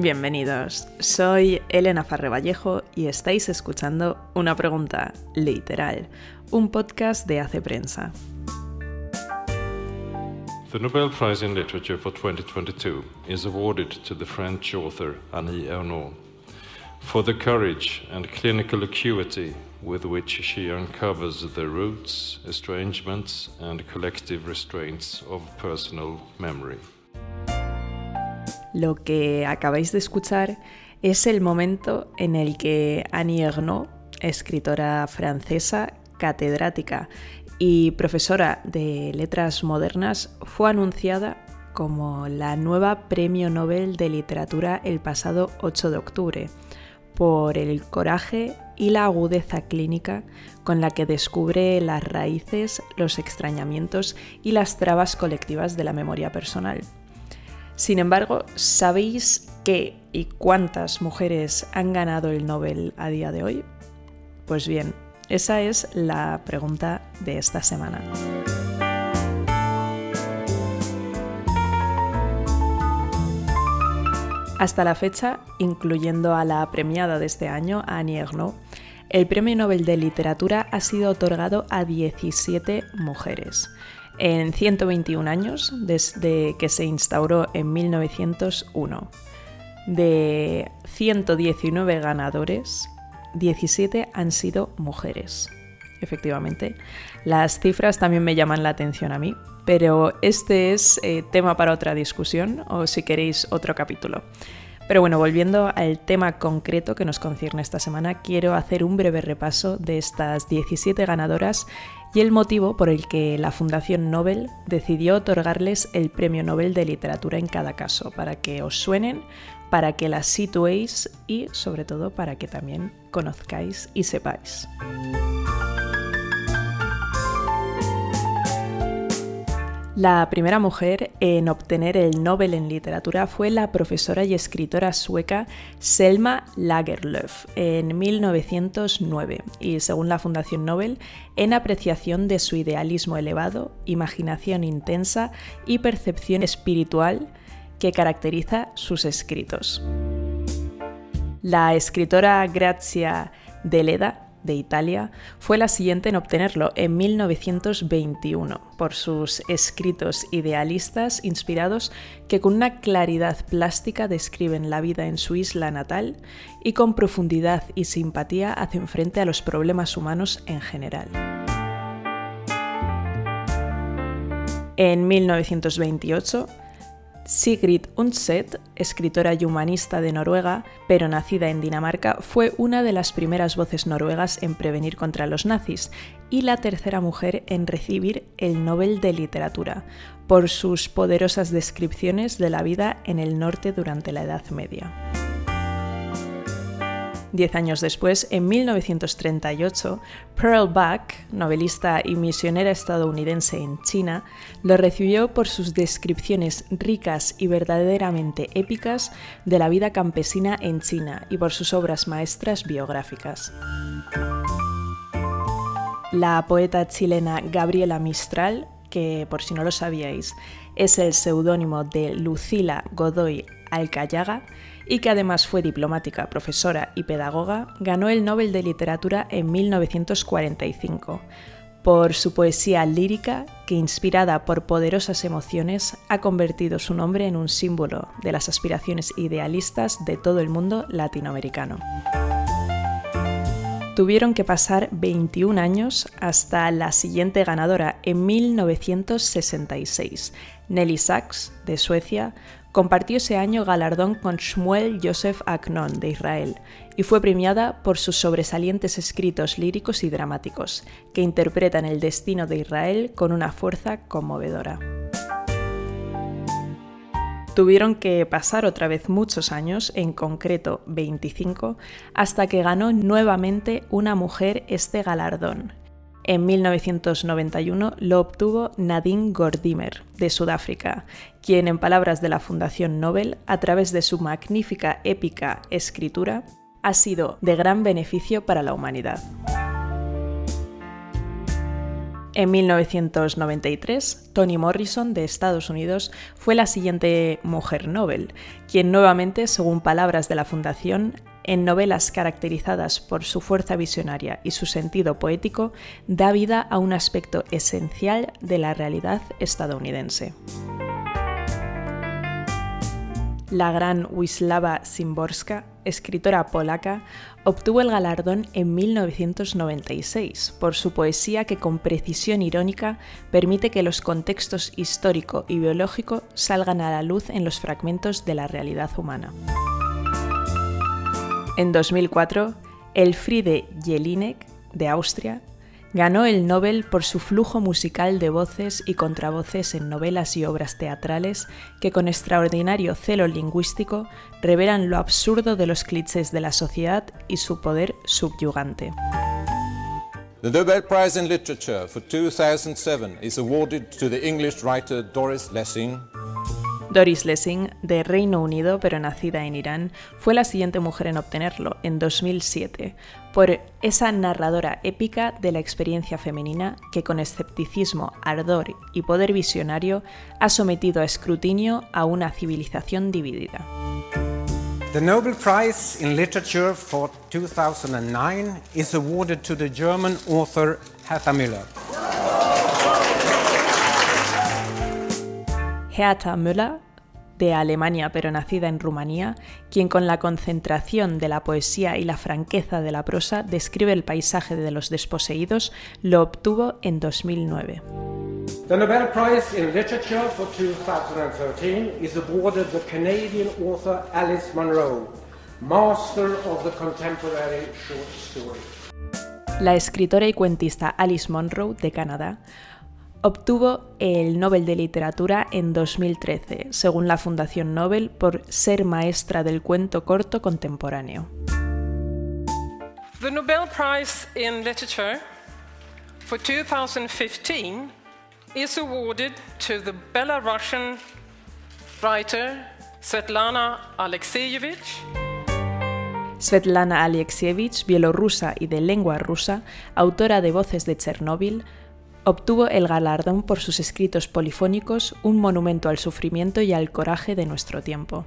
Bienvenidos, soy Elena Farre Vallejo y estáis escuchando Una Pregunta Literal, un podcast de Hace Prensa. The Nobel Prize in Literature for 2022 is awarded to the French author Annie Ernaux for the courage and clinical acuity with which she uncovers the roots, estrangements, and collective restraints of personal memory. Lo que acabáis de escuchar es el momento en el que Annie Ernaux, escritora francesa, catedrática y profesora de letras modernas, fue anunciada como la nueva Premio Nobel de Literatura el pasado 8 de octubre por el coraje y la agudeza clínica con la que descubre las raíces, los extrañamientos y las trabas colectivas de la memoria personal. Sin embargo, ¿sabéis qué y cuántas mujeres han ganado el Nobel a día de hoy? Pues bien, esa es la pregunta de esta semana. Hasta la fecha, incluyendo a la premiada de este año, Annie Ernaux, el Premio Nobel de Literatura ha sido otorgado a 17 mujeres en 121 años desde que se instauró en 1901. De 119 ganadores, 17 han sido mujeres. Efectivamente, las cifras también me llaman la atención a mí, pero este es eh, tema para otra discusión o si queréis otro capítulo. Pero bueno, volviendo al tema concreto que nos concierne esta semana, quiero hacer un breve repaso de estas 17 ganadoras y el motivo por el que la Fundación Nobel decidió otorgarles el Premio Nobel de Literatura en cada caso, para que os suenen, para que las situéis y sobre todo para que también conozcáis y sepáis. La primera mujer en obtener el Nobel en literatura fue la profesora y escritora sueca Selma Lagerlöf en 1909 y según la Fundación Nobel en apreciación de su idealismo elevado, imaginación intensa y percepción espiritual que caracteriza sus escritos. La escritora Grazia Deleda de Italia, fue la siguiente en obtenerlo en 1921 por sus escritos idealistas inspirados que con una claridad plástica describen la vida en su isla natal y con profundidad y simpatía hacen frente a los problemas humanos en general. En 1928, Sigrid Undset, escritora y humanista de Noruega, pero nacida en Dinamarca, fue una de las primeras voces noruegas en prevenir contra los nazis y la tercera mujer en recibir el Nobel de Literatura, por sus poderosas descripciones de la vida en el norte durante la Edad Media. Diez años después, en 1938, Pearl Buck, novelista y misionera estadounidense en China, lo recibió por sus descripciones ricas y verdaderamente épicas de la vida campesina en China y por sus obras maestras biográficas. La poeta chilena Gabriela Mistral, que por si no lo sabíais, es el seudónimo de Lucila Godoy Alcayaga, y que además fue diplomática, profesora y pedagoga, ganó el Nobel de Literatura en 1945 por su poesía lírica que, inspirada por poderosas emociones, ha convertido su nombre en un símbolo de las aspiraciones idealistas de todo el mundo latinoamericano. Tuvieron que pasar 21 años hasta la siguiente ganadora en 1966. Nelly Sachs, de Suecia, compartió ese año galardón con Shmuel Joseph Aknon de Israel y fue premiada por sus sobresalientes escritos líricos y dramáticos, que interpretan el destino de Israel con una fuerza conmovedora. Tuvieron que pasar otra vez muchos años, en concreto 25, hasta que ganó nuevamente una mujer este galardón, en 1991 lo obtuvo Nadine Gordimer, de Sudáfrica, quien, en palabras de la Fundación Nobel, a través de su magnífica épica escritura, ha sido de gran beneficio para la humanidad. En 1993, Toni Morrison de Estados Unidos fue la siguiente mujer Nobel, quien nuevamente, según palabras de la Fundación, en novelas caracterizadas por su fuerza visionaria y su sentido poético, da vida a un aspecto esencial de la realidad estadounidense. La gran Wisława Szymborska, escritora polaca, obtuvo el galardón en 1996 por su poesía que con precisión irónica permite que los contextos histórico y biológico salgan a la luz en los fragmentos de la realidad humana. En 2004, Elfriede Jelinek, de Austria, ganó el Nobel por su flujo musical de voces y contravoces en novelas y obras teatrales que con extraordinario celo lingüístico revelan lo absurdo de los clichés de la sociedad y su poder subyugante. The Nobel Prize in Literature for 2007 is awarded to the English writer Doris Lessing Doris Lessing, de Reino Unido pero nacida en Irán, fue la siguiente mujer en obtenerlo, en 2007, por esa narradora épica de la experiencia femenina que con escepticismo, ardor y poder visionario ha sometido a escrutinio a una civilización dividida. The Nobel Prize in Literature for 2009 is awarded to the German author Hertha Müller. Hertha Müller, de Alemania pero nacida en Rumanía, quien con la concentración de la poesía y la franqueza de la prosa describe el paisaje de los desposeídos, lo obtuvo en 2009. The Nobel Prize in Literature for 2013 is awarded the Canadian author Alice Munro, master of the contemporary short story. La escritora y cuentista Alice Munro, de Canadá, Obtuvo el Nobel de Literatura en 2013, según la Fundación Nobel, por ser maestra del cuento corto contemporáneo. The Nobel Prize in Literature for 2015 is awarded to the Belarusian writer Svetlana Alexeyevich. Svetlana Alexievich, bielorrusa y de lengua rusa, autora de Voces de Chernóbil, obtuvo el galardón por sus escritos polifónicos Un monumento al sufrimiento y al coraje de nuestro tiempo.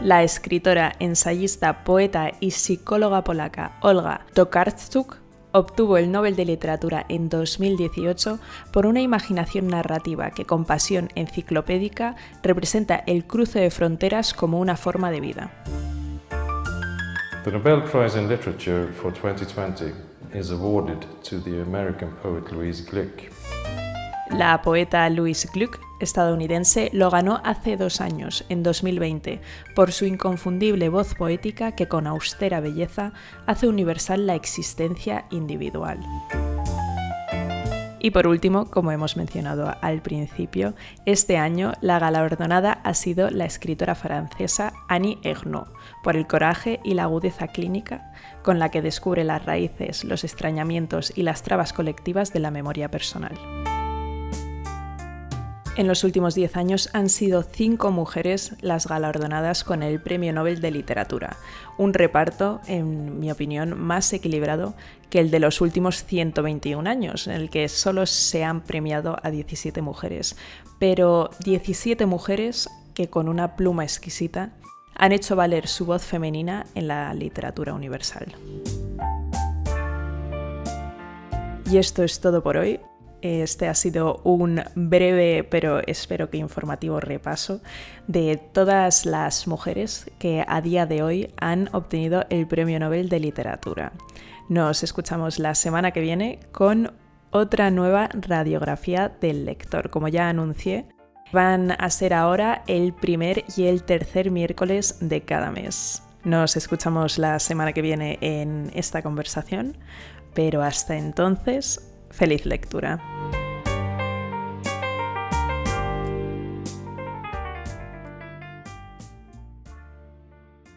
La escritora, ensayista, poeta y psicóloga polaca Olga Tokarczuk obtuvo el Nobel de Literatura en 2018 por una imaginación narrativa que con pasión enciclopédica representa el cruce de fronteras como una forma de vida. Nobel Prize in Literature for 2020 is awarded to the American poet Louise Glück. La poeta Louise Glück, estadounidense, lo ganó hace dos años, en 2020, por su inconfundible voz poética que con austera belleza hace universal la existencia individual. Y por último, como hemos mencionado al principio, este año la galardonada ha sido la escritora francesa Annie Ernaux por el coraje y la agudeza clínica con la que descubre las raíces, los extrañamientos y las trabas colectivas de la memoria personal. En los últimos diez años han sido cinco mujeres las galardonadas con el Premio Nobel de Literatura, un reparto, en mi opinión, más equilibrado que el de los últimos 121 años, en el que solo se han premiado a 17 mujeres, pero 17 mujeres que con una pluma exquisita han hecho valer su voz femenina en la literatura universal. Y esto es todo por hoy. Este ha sido un breve pero espero que informativo repaso de todas las mujeres que a día de hoy han obtenido el Premio Nobel de Literatura. Nos escuchamos la semana que viene con otra nueva radiografía del lector. Como ya anuncié, van a ser ahora el primer y el tercer miércoles de cada mes. Nos escuchamos la semana que viene en esta conversación, pero hasta entonces, Feliz lectura.